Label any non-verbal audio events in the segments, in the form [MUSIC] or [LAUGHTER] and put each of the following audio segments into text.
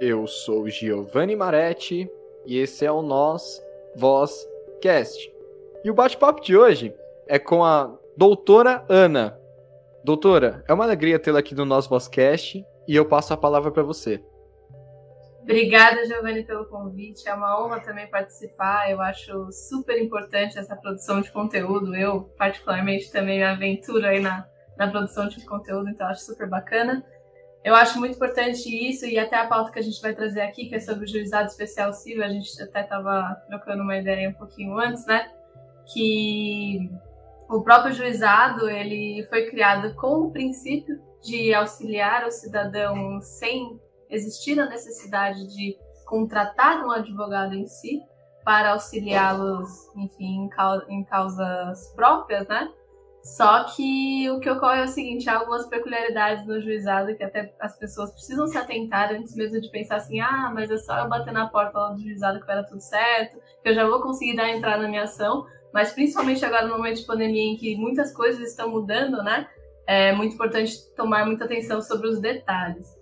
Eu sou Giovanni Maretti e esse é o Nós Voz Cast. E o bate-papo de hoje é com a doutora Ana. Doutora, é uma alegria tê-la aqui no Nós Vozcast e eu passo a palavra para você. Obrigada, Giovanni, pelo convite. É uma honra também participar. Eu acho super importante essa produção de conteúdo. Eu, particularmente, também me aventuro aí na, na produção de conteúdo, então acho super bacana. Eu acho muito importante isso e até a pauta que a gente vai trazer aqui, que é sobre o juizado especial civil, a gente até estava trocando uma ideia um pouquinho antes, né? Que o próprio juizado ele foi criado com o princípio de auxiliar o cidadão sem existir a necessidade de contratar um advogado em si para auxiliá-los, enfim, em, causas próprias, né? Só que o que ocorre é o seguinte, há algumas peculiaridades no juizado que até as pessoas precisam se atentar antes mesmo de pensar assim, ah, mas é só eu bater na porta lá do juizado que vai dar tudo certo, que eu já vou conseguir dar entrada na minha ação, mas principalmente agora no momento de pandemia em que muitas coisas estão mudando, né? É muito importante tomar muita atenção sobre os detalhes.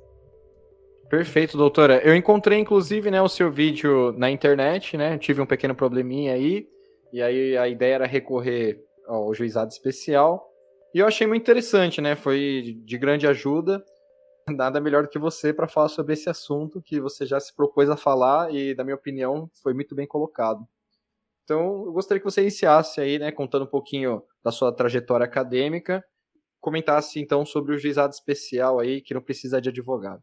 Perfeito, doutora. Eu encontrei, inclusive, né, o seu vídeo na internet, né? Tive um pequeno probleminha aí, e aí a ideia era recorrer ao juizado especial. E eu achei muito interessante, né? Foi de grande ajuda. [LAUGHS] Nada melhor do que você para falar sobre esse assunto que você já se propôs a falar e, na minha opinião, foi muito bem colocado. Então, eu gostaria que você iniciasse aí, né, contando um pouquinho da sua trajetória acadêmica, comentasse então sobre o juizado especial aí que não precisa de advogado.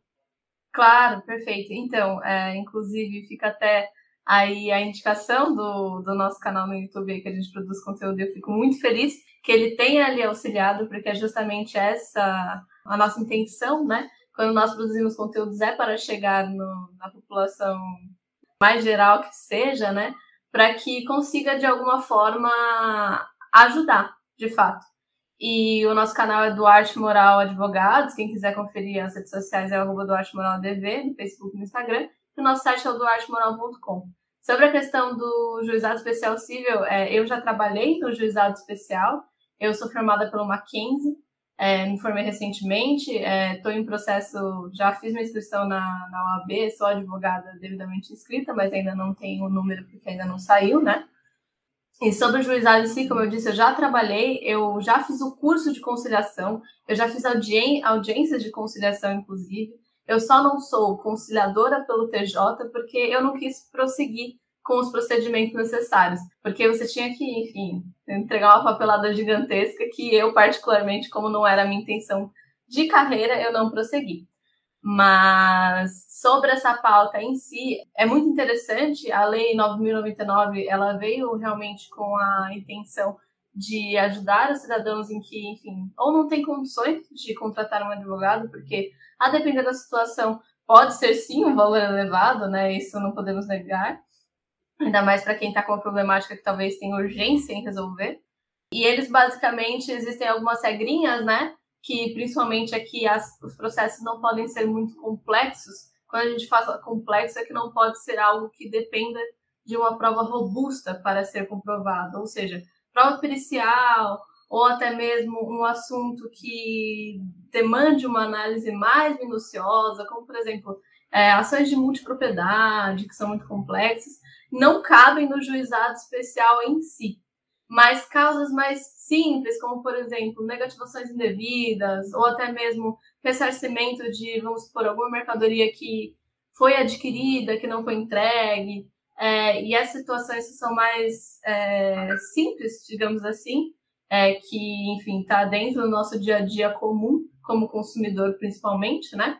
Claro, perfeito. Então, é, inclusive, fica até aí a indicação do, do nosso canal no YouTube que a gente produz conteúdo eu fico muito feliz que ele tenha ali auxiliado, porque é justamente essa a nossa intenção, né? Quando nós produzimos conteúdos é para chegar no, na população mais geral que seja, né? Para que consiga de alguma forma ajudar, de fato. E o nosso canal é Duarte Moral Advogados. Quem quiser conferir as redes sociais é arroba Duarte Moral ADV, no Facebook e no Instagram. E o nosso site é o duartemoral.com. Sobre a questão do juizado especial civil, é, eu já trabalhei no juizado especial. Eu sou formada pelo Mackenzie, é, me formei recentemente, estou é, em processo, já fiz minha inscrição na, na OAB, sou advogada devidamente inscrita, mas ainda não tenho o número porque ainda não saiu, né? E sobre o juizado em si, como eu disse, eu já trabalhei, eu já fiz o curso de conciliação, eu já fiz audi audiências de conciliação, inclusive. Eu só não sou conciliadora pelo TJ porque eu não quis prosseguir com os procedimentos necessários, porque você tinha que, enfim, entregar uma papelada gigantesca que eu, particularmente, como não era a minha intenção de carreira, eu não prossegui. Mas sobre essa pauta em si, é muito interessante. A Lei 9.099, ela veio realmente com a intenção de ajudar os cidadãos em que, enfim, ou não tem condições de contratar um advogado, porque, a depender da situação, pode ser sim um valor elevado, né? Isso não podemos negar. Ainda mais para quem está com uma problemática que talvez tenha urgência em resolver. E eles, basicamente, existem algumas regrinhas, né? que principalmente aqui as, os processos não podem ser muito complexos. Quando a gente fala complexo, é que não pode ser algo que dependa de uma prova robusta para ser comprovado, ou seja, prova pericial ou até mesmo um assunto que demande uma análise mais minuciosa, como por exemplo é, ações de multipropriedade, que são muito complexas, não cabem no juizado especial em si. Mas causas mais simples, como por exemplo, negativações indevidas, ou até mesmo ressarcimento de, vamos supor, alguma mercadoria que foi adquirida, que não foi entregue, é, e essas situações são mais é, simples, digamos assim, é, que, enfim, está dentro do nosso dia a dia comum, como consumidor principalmente, né?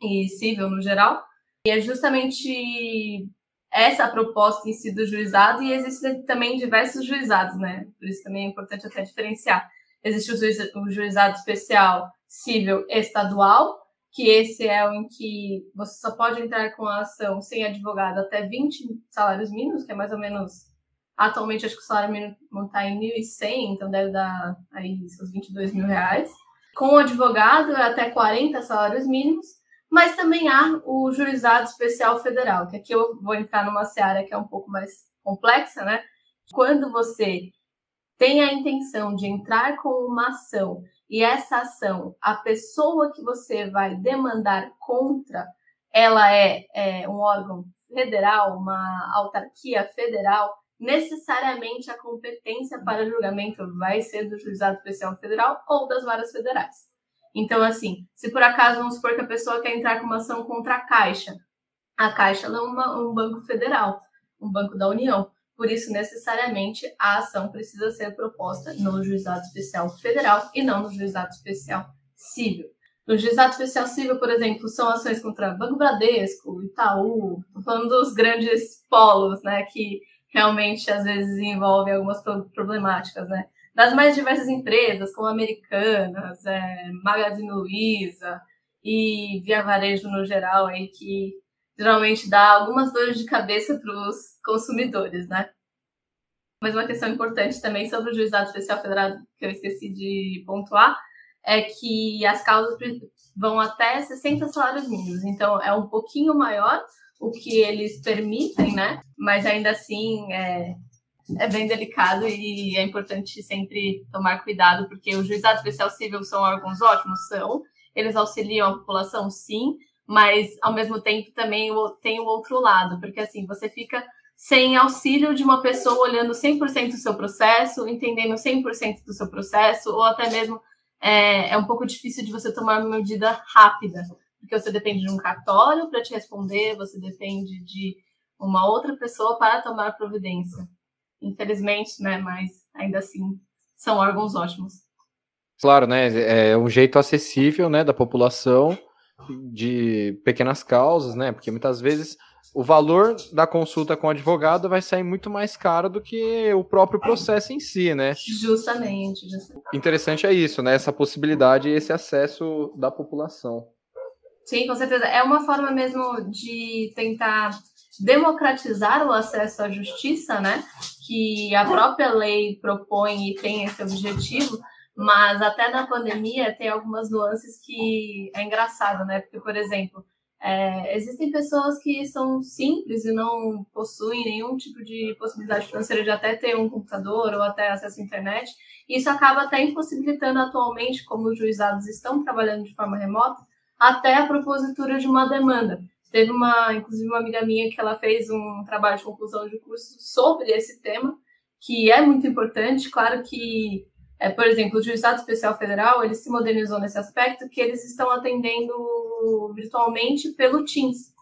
E civil no geral. E é justamente essa proposta em si do juizado e existem também diversos juizados, né? Por isso também é importante até diferenciar. Existe o, o juizado especial civil estadual, que esse é o em que você só pode entrar com a ação sem advogado até 20 salários mínimos, que é mais ou menos atualmente acho que o salário mínimo está em 1.100, então deve dar aí seus 22 mil reais. Com o advogado é até 40 salários mínimos mas também há o juizado especial federal, que aqui eu vou entrar numa seara que é um pouco mais complexa, né? Quando você tem a intenção de entrar com uma ação e essa ação, a pessoa que você vai demandar contra, ela é, é um órgão federal, uma autarquia federal, necessariamente a competência para julgamento vai ser do juizado especial federal ou das varas federais. Então, assim, se por acaso vamos supor que a pessoa quer entrar com uma ação contra a Caixa, a Caixa é uma, um banco federal, um banco da União. Por isso, necessariamente, a ação precisa ser proposta no juizado especial federal e não no juizado especial civil. No juizado especial civil, por exemplo, são ações contra Banco Bradesco, Itaú, falando dos grandes polos, né, que realmente às vezes envolvem algumas problemáticas, né? Das mais diversas empresas, como Americanas, é, Magazine Luiza e Via Varejo no geral, aí, que geralmente dá algumas dores de cabeça para os consumidores, né? Mas uma questão importante também sobre o juizado especial federal que eu esqueci de pontuar é que as causas vão até 60 salários mínimos. Então, é um pouquinho maior o que eles permitem, né? Mas ainda assim é, é bem delicado e é importante sempre tomar cuidado, porque o juizado especial civil são órgãos ótimos, são. Eles auxiliam a população, sim, mas ao mesmo tempo também tem o outro lado, porque assim, você fica sem auxílio de uma pessoa olhando 100% do seu processo, entendendo 100% do seu processo, ou até mesmo é, é um pouco difícil de você tomar uma medida rápida, porque você depende de um cartório para te responder, você depende de uma outra pessoa para tomar providência. Infelizmente, né, mas ainda assim são órgãos ótimos. Claro, né, é um jeito acessível, né, da população de pequenas causas, né, porque muitas vezes o valor da consulta com o advogado vai sair muito mais caro do que o próprio processo em si, né? Justamente, justamente. Interessante é isso, né? Essa possibilidade e esse acesso da população. Sim, com certeza. É uma forma mesmo de tentar democratizar o acesso à justiça, né? Que a própria lei propõe e tem esse objetivo, mas até na pandemia tem algumas nuances que é engraçado, né? Porque, por exemplo, é, existem pessoas que são simples e não possuem nenhum tipo de possibilidade financeira de até ter um computador ou até acesso à internet. Isso acaba até impossibilitando atualmente, como os juizados estão trabalhando de forma remota, até a propositura de uma demanda. Teve uma, inclusive, uma amiga minha que ela fez um trabalho de conclusão de curso sobre esse tema, que é muito importante. Claro que é, por exemplo, o Juizado Especial Federal, ele se modernizou nesse aspecto que eles estão atendendo virtualmente pelo Teams.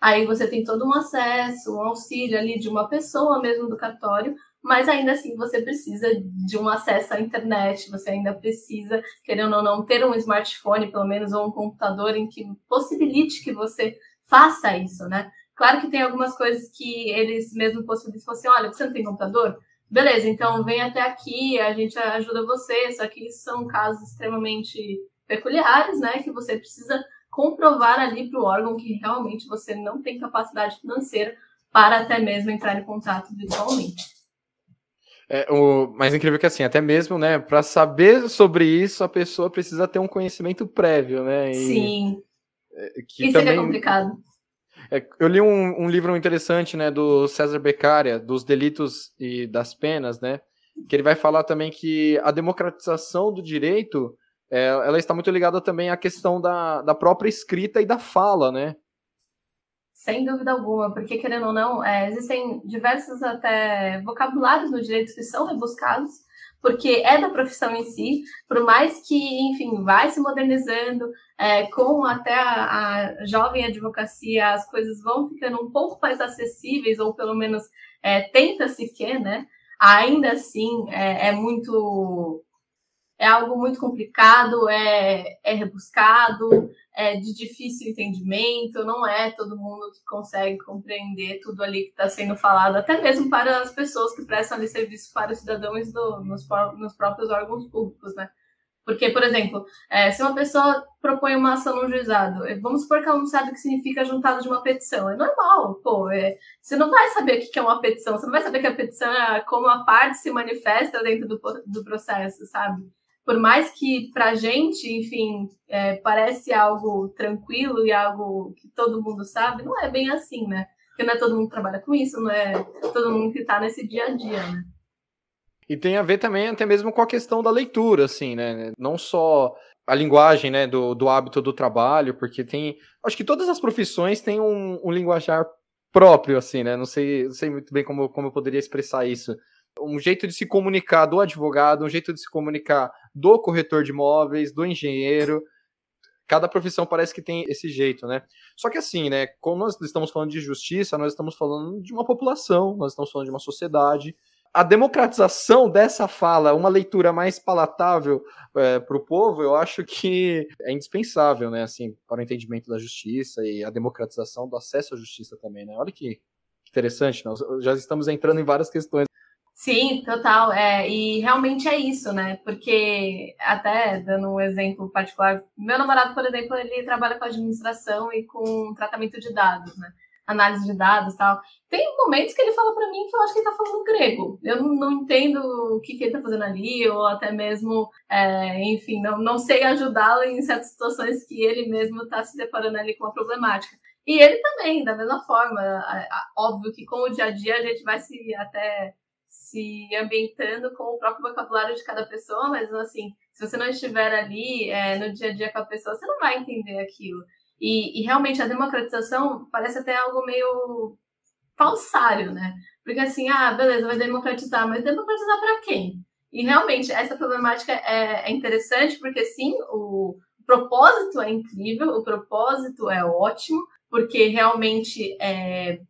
Aí você tem todo um acesso, um auxílio ali de uma pessoa mesmo do cartório, mas ainda assim você precisa de um acesso à internet, você ainda precisa, querendo ou não, ter um smartphone, pelo menos, ou um computador em que possibilite que você faça isso, né? Claro que tem algumas coisas que eles mesmo possibilitam, assim, olha, você não tem computador? Beleza, então vem até aqui, a gente ajuda você, só que são casos extremamente peculiares, né, que você precisa comprovar ali para o órgão que realmente você não tem capacidade financeira para até mesmo entrar em contato virtualmente. É, o mais incrível é que assim, até mesmo, né, para saber sobre isso, a pessoa precisa ter um conhecimento prévio, né? E, Sim. É, que isso também... é complicado. É, eu li um, um, livro interessante, né, do César Beccaria, dos delitos e das penas, né, que ele vai falar também que a democratização do direito, é, ela está muito ligada também à questão da, da própria escrita e da fala, né? Sem dúvida alguma, porque querendo ou não, é, existem diversos até vocabulários no direito que são rebuscados, porque é da profissão em si, por mais que, enfim, vai se modernizando, é, com até a, a, jovem advocacia, as coisas vão ficando um pouco mais acessíveis, ou pelo menos é, tenta-se que, né? Ainda assim, é, é muito é algo muito complicado, é, é rebuscado, é de difícil entendimento, não é todo mundo que consegue compreender tudo ali que está sendo falado, até mesmo para as pessoas que prestam ali serviço para os cidadãos do, nos, nos próprios órgãos públicos, né? Porque, por exemplo, é, se uma pessoa propõe uma ação no juizado, é, vamos supor que ela não sabe o que significa juntado de uma petição. É normal, pô. É, você não vai saber o que é uma petição, você não vai saber que a petição é como a parte se manifesta dentro do, do processo, sabe? Por mais que para gente, enfim, é, parece algo tranquilo e algo que todo mundo sabe, não é bem assim, né? Porque não é todo mundo que trabalha com isso, não é todo mundo que está nesse dia a dia, né? E tem a ver também até mesmo com a questão da leitura, assim, né? Não só a linguagem, né, do, do hábito do trabalho, porque tem, acho que todas as profissões têm um, um linguajar próprio, assim, né, não sei, não sei muito bem como, como eu poderia expressar isso. Um jeito de se comunicar do advogado, um jeito de se comunicar do corretor de imóveis, do engenheiro, cada profissão parece que tem esse jeito, né? Só que assim, né, quando nós estamos falando de justiça, nós estamos falando de uma população, nós estamos falando de uma sociedade. A democratização dessa fala, uma leitura mais palatável é, para o povo, eu acho que é indispensável, né, assim, para o entendimento da justiça e a democratização do acesso à justiça também, né? Olha que interessante, nós já estamos entrando em várias questões Sim, total. É, e realmente é isso, né? Porque, até dando um exemplo particular, meu namorado, por exemplo, ele trabalha com administração e com tratamento de dados, né? Análise de dados tal. Tem momentos que ele fala para mim que eu acho que ele tá falando grego. Eu não, não entendo o que, que ele tá fazendo ali, ou até mesmo, é, enfim, não, não sei ajudá-lo em certas situações que ele mesmo tá se deparando ali com uma problemática. E ele também, da mesma forma. Óbvio que com o dia a dia a gente vai se até se ambientando com o próprio vocabulário de cada pessoa, mas assim, se você não estiver ali é, no dia a dia com a pessoa, você não vai entender aquilo. E, e, realmente a democratização parece até algo meio falsário, né? Porque assim, ah, beleza, vai democratizar, mas democratizar para quem? E realmente essa problemática é, é interessante porque sim, o propósito é incrível, o propósito é ótimo, porque realmente é,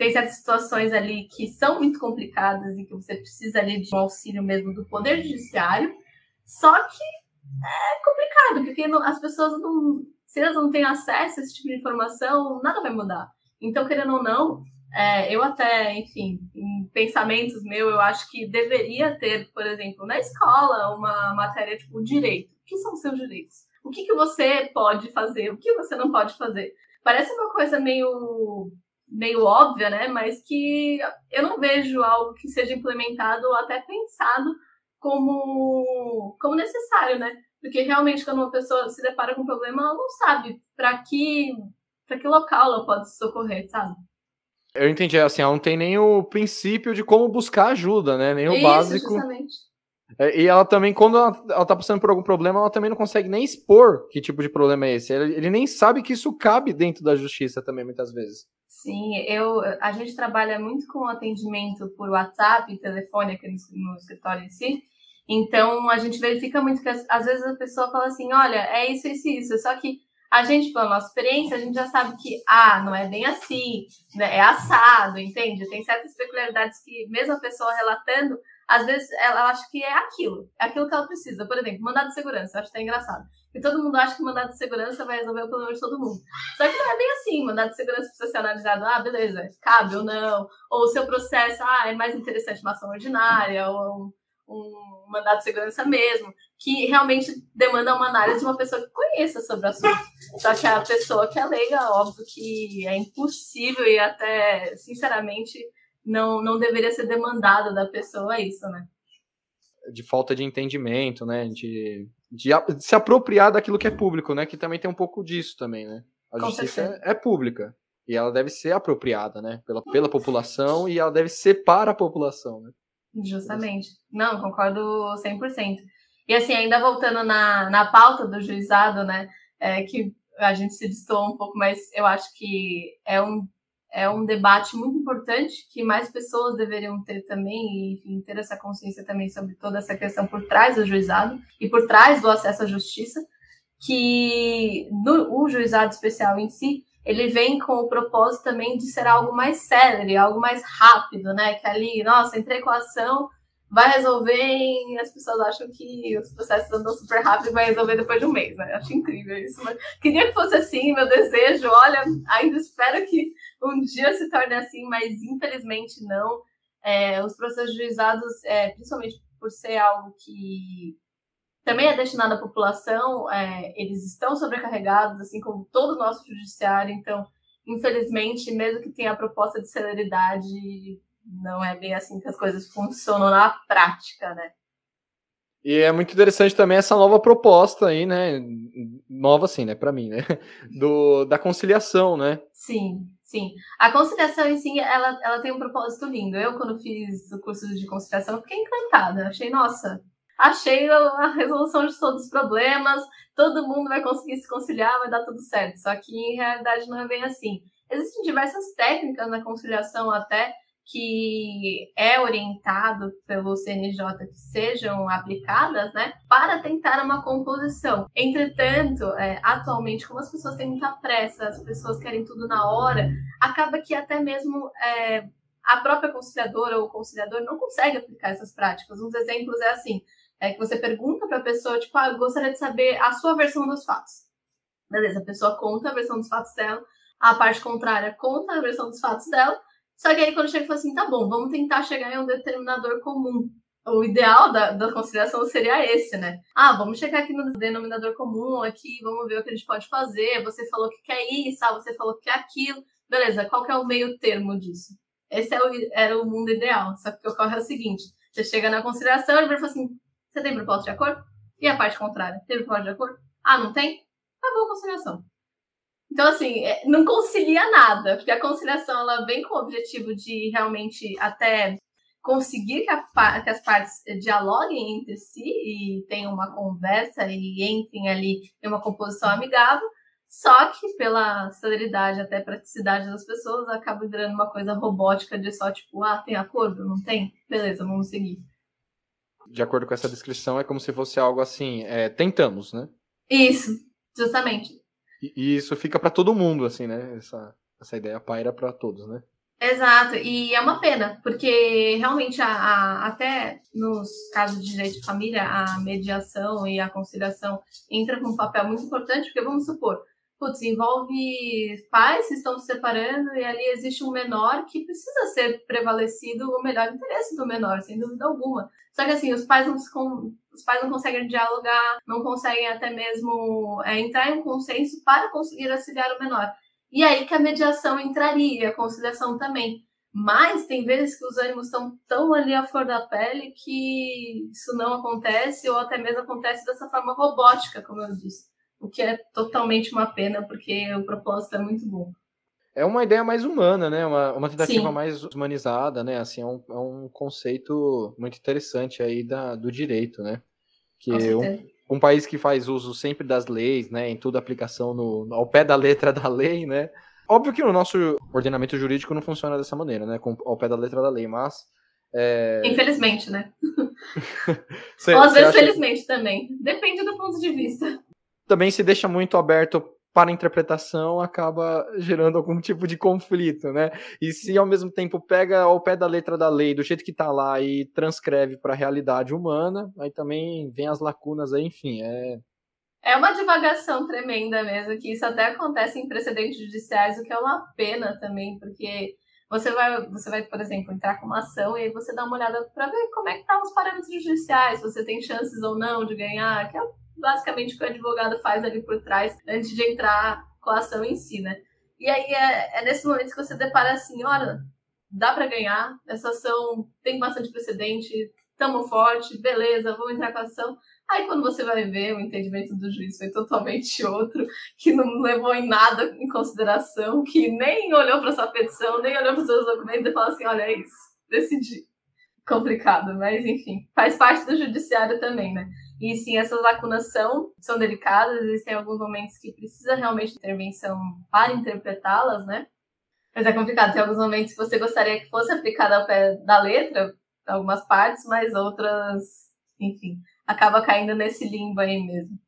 tem certas situações ali que são muito complicadas e que você precisa ali de um auxílio mesmo do Poder Judiciário. Só que é complicado, porque não, as pessoas não. Se elas não têm acesso a esse tipo de informação, nada vai mudar. Então, querendo ou não, é, eu até, enfim, em pensamentos meus, eu acho que deveria ter, por exemplo, na escola, uma matéria tipo direito. O que são os seus direitos? O que, que você pode fazer? O que você não pode fazer? Parece uma coisa meio meio óbvia, né? Mas que eu não vejo algo que seja implementado ou até pensado como, como necessário, né? Porque realmente quando uma pessoa se depara com um problema, ela não sabe para que para que local ela pode se socorrer, sabe? Eu entendi, assim, ela não tem nem o princípio de como buscar ajuda, né? Nem o Isso, básico. Justamente. É, e ela também, quando ela, ela tá passando por algum problema, ela também não consegue nem expor que tipo de problema é esse. Ele, ele nem sabe que isso cabe dentro da justiça também, muitas vezes. Sim, eu, a gente trabalha muito com atendimento por WhatsApp e telefone aqui no, no escritório em si. Então, a gente verifica muito que às vezes a pessoa fala assim: olha, é isso, isso, isso. Só que a gente, pela nossa experiência, a gente já sabe que, ah, não é bem assim, né? é assado, entende? Tem certas peculiaridades que, mesmo a pessoa relatando, às vezes ela acha que é aquilo, é aquilo que ela precisa. Por exemplo, mandado de segurança, eu acho até engraçado. E todo mundo acha que mandado de segurança vai resolver o problema de todo mundo. Só que não é bem assim. Mandado de segurança precisa ser analisado, ah, beleza, cabe ou não. Ou o seu processo, ah, é mais interessante uma ação ordinária, ou um, um mandado de segurança mesmo. Que realmente demanda uma análise de uma pessoa que conheça sobre o assunto. Só que a pessoa que é leiga, óbvio que é impossível e até, sinceramente, não, não deveria ser demandado da pessoa isso, né? De falta de entendimento, né? De, de, de, se apropriar daquilo que é público, né? Que também tem um pouco disso também, né? A Com justiça é, é, pública. E ela deve ser apropriada, né? Pela, pela população e ela deve ser para a população, né? Justamente. Não, concordo 100%. E assim, ainda voltando na, na pauta do juizado, né? É, que a gente se distou um pouco, mas eu acho que é um é um debate muito importante que mais pessoas deveriam ter também e enfim, ter essa consciência também sobre toda essa questão por trás do juizado e por trás do acesso à justiça, que no, o juizado especial em si ele vem com o propósito também de ser algo mais célere, algo mais rápido, né? Que ali, nossa, entrei com a ação, vai resolver e as pessoas acham que os processos andam super rápido e vai resolver depois de um mês, né? Acho incrível isso. Mas queria que fosse assim, meu desejo, olha, ainda espero que um dia se torne assim, mas infelizmente não. É, os processos juizados, é, principalmente por ser algo que também é destinado à população, é, eles estão sobrecarregados, assim como todo o nosso judiciário, então, infelizmente, mesmo que tenha a proposta de celeridade, não é bem assim que as coisas funcionam na prática, né? E é muito interessante também essa nova proposta aí, né? Nova assim, né, para mim, né? [LAUGHS] Do da conciliação, né? Sim, sim. A conciliação em si, ela, ela tem um propósito lindo. Eu quando fiz o curso de conciliação, fiquei encantada. Achei, nossa, achei a resolução de todos os problemas, todo mundo vai conseguir se conciliar, vai dar tudo certo. Só que em realidade não é bem assim. Existem diversas técnicas na conciliação até que é orientado pelo CNJ que sejam aplicadas, né, para tentar uma composição. Entretanto, é, atualmente, como as pessoas têm muita pressa, as pessoas querem tudo na hora, acaba que até mesmo é, a própria conciliadora ou conciliador não consegue aplicar essas práticas. Uns exemplos é assim, é que você pergunta para a pessoa, tipo, ah, gostaria de saber a sua versão dos fatos. Beleza, a pessoa conta a versão dos fatos dela, a parte contrária conta a versão dos fatos dela, só que aí quando chega e fala assim, tá bom, vamos tentar chegar em um determinador comum. O ideal da, da conciliação seria esse, né? Ah, vamos chegar aqui no denominador comum, aqui, vamos ver o que a gente pode fazer. Você falou que quer isso, ah, você falou que quer aquilo. Beleza, qual que é o meio termo disso? Esse é o, era o mundo ideal. Só que o que ocorre é o seguinte: você chega na conciliação e ele fala assim: você tem proposta de acordo? E a parte contrária? Teve proposta de acordo? Ah, não tem? Acabou a conciliação. Então, assim, é, não concilia nada, porque a conciliação ela vem com o objetivo de realmente até conseguir que, a, que, as partes dialoguem entre si e tenham uma conversa e entrem ali em uma composição amigável, só que pela celeridade, até praticidade das pessoas, acaba virando uma coisa robótica de só tipo, ah, tem acordo? Não tem? Beleza, vamos seguir. De acordo com essa descrição, é como se fosse algo assim, é, tentamos, né? Isso, justamente. E, e isso fica para todo mundo, assim, né? Essa, essa ideia paira para todos, né? Exato, e é uma pena, porque realmente a, a, até nos casos de direito de família, a mediação e a conciliação entra com um papel muito importante, porque vamos supor, putz, envolve pais que estão se separando e ali existe um menor que precisa ser prevalecido o melhor interesse do menor, sem dúvida alguma. Só que assim, os pais não, os pais não conseguem dialogar, não conseguem até mesmo é, entrar em um consenso para conseguir auxiliar o menor. E aí que a mediação entraria, a conciliação também. Mas tem vezes que os ânimos estão tão ali à flor da pele que isso não acontece, ou até mesmo acontece dessa forma robótica, como eu disse. O que é totalmente uma pena, porque o propósito é muito bom. É uma ideia mais humana, né? Uma, uma tentativa Sim. mais humanizada, né? Assim, é um, é um conceito muito interessante aí da, do direito, né? Que um, um, país que faz uso sempre das leis, né? Em toda aplicação no, ao pé da letra [LAUGHS] da lei, né? Óbvio que o nosso ordenamento jurídico não funciona dessa maneira, né? Com, ao pé da letra da lei, mas... É... Infelizmente, né? [LAUGHS] Ou às vezes, acha... felizmente também. Depende do ponto de vista também se deixa muito aberto para interpretação, acaba gerando algum tipo de conflito, né? E se ao mesmo tempo pega ao pé da letra da lei, do jeito que está lá e transcreve para a realidade humana, aí também vem as lacunas aí, enfim, é é uma divagação tremenda mesmo, que isso até acontece em precedentes judiciais, o que é uma pena também, porque você vai, você vai, por exemplo, entrar com uma ação e aí você dá uma olhada para ver como é que estão tá os parâmetros judiciais, você tem chances ou não de ganhar, que é basicamente o que o advogado faz ali por trás antes de entrar com a ação em si, né? E aí é, é nesse momento que você depara assim, olha, dá para ganhar, essa ação tem bastante precedente, tamo forte, beleza, vamos entrar com a ação. Aí quando você vai ver, o entendimento do juiz foi totalmente [LAUGHS] outro, que não levou em nada em consideração, que nem olhou para sua petição, nem olhou para os seus documentos e falou assim, olha, é isso, decidi. Complicado, mas enfim, faz parte do judiciário também, né? E sim, essas lacunas são, são delicadas, existem alguns momentos que precisa realmente de intervenção para interpretá-las, né? Mas é complicado, tem alguns momentos que você gostaria que fosse aplicada ao pé da letra, algumas partes, mas outras, enfim, acaba caindo nesse limbo aí mesmo.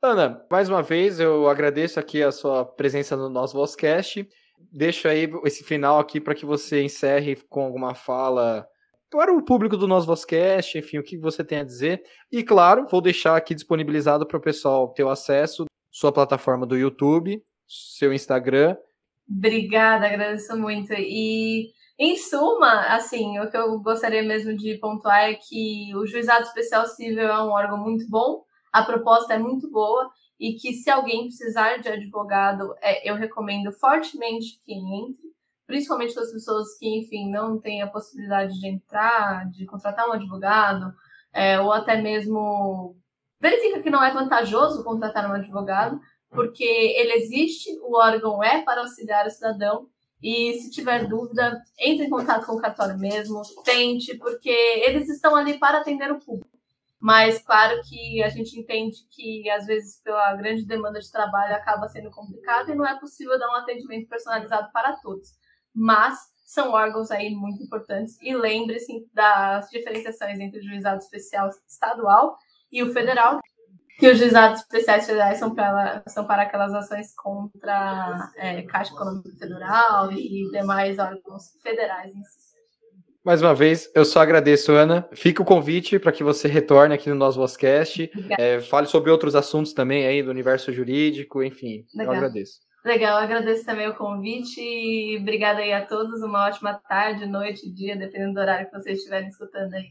Ana, mais uma vez eu agradeço aqui a sua presença no nosso Vozcast. Deixo aí esse final aqui para que você encerre com alguma fala para o público do nosso Vozcast, enfim, o que você tem a dizer. E claro, vou deixar aqui disponibilizado para o pessoal ter o acesso, sua plataforma do YouTube, seu Instagram. Obrigada, agradeço muito. E em suma, assim, o que eu gostaria mesmo de pontuar é que o Juizado Especial Civil é um órgão muito bom, a proposta é muito boa e que se alguém precisar de advogado, é, eu recomendo fortemente que entre principalmente das pessoas que, enfim, não têm a possibilidade de entrar, de contratar um advogado, é, ou até mesmo verifica que não é vantajoso contratar um advogado, porque ele existe, o órgão é para auxiliar o cidadão, e se tiver dúvida, entre em contato com o cartório mesmo, tente, porque eles estão ali para atender o público. mas claro que a gente entende que às vezes pela grande demanda de trabalho acaba sendo complicado e não é possível dar um atendimento personalizado para todos. Mas são órgãos aí muito importantes e lembre-se das diferenciações entre o juizado especial estadual e o federal, que os juizados especiais federais são para, são para aquelas ações contra é, Caixa Econômica Federal e demais órgãos federais em si. Mais uma vez, eu só agradeço, Ana. Fica o convite para que você retorne aqui no nosso Vozcast. É, fale sobre outros assuntos também aí do universo jurídico, enfim. Legal. Eu agradeço. Legal, agradeço também o convite e obrigada aí a todos. Uma ótima tarde, noite, dia, dependendo do horário que vocês estiverem escutando aí.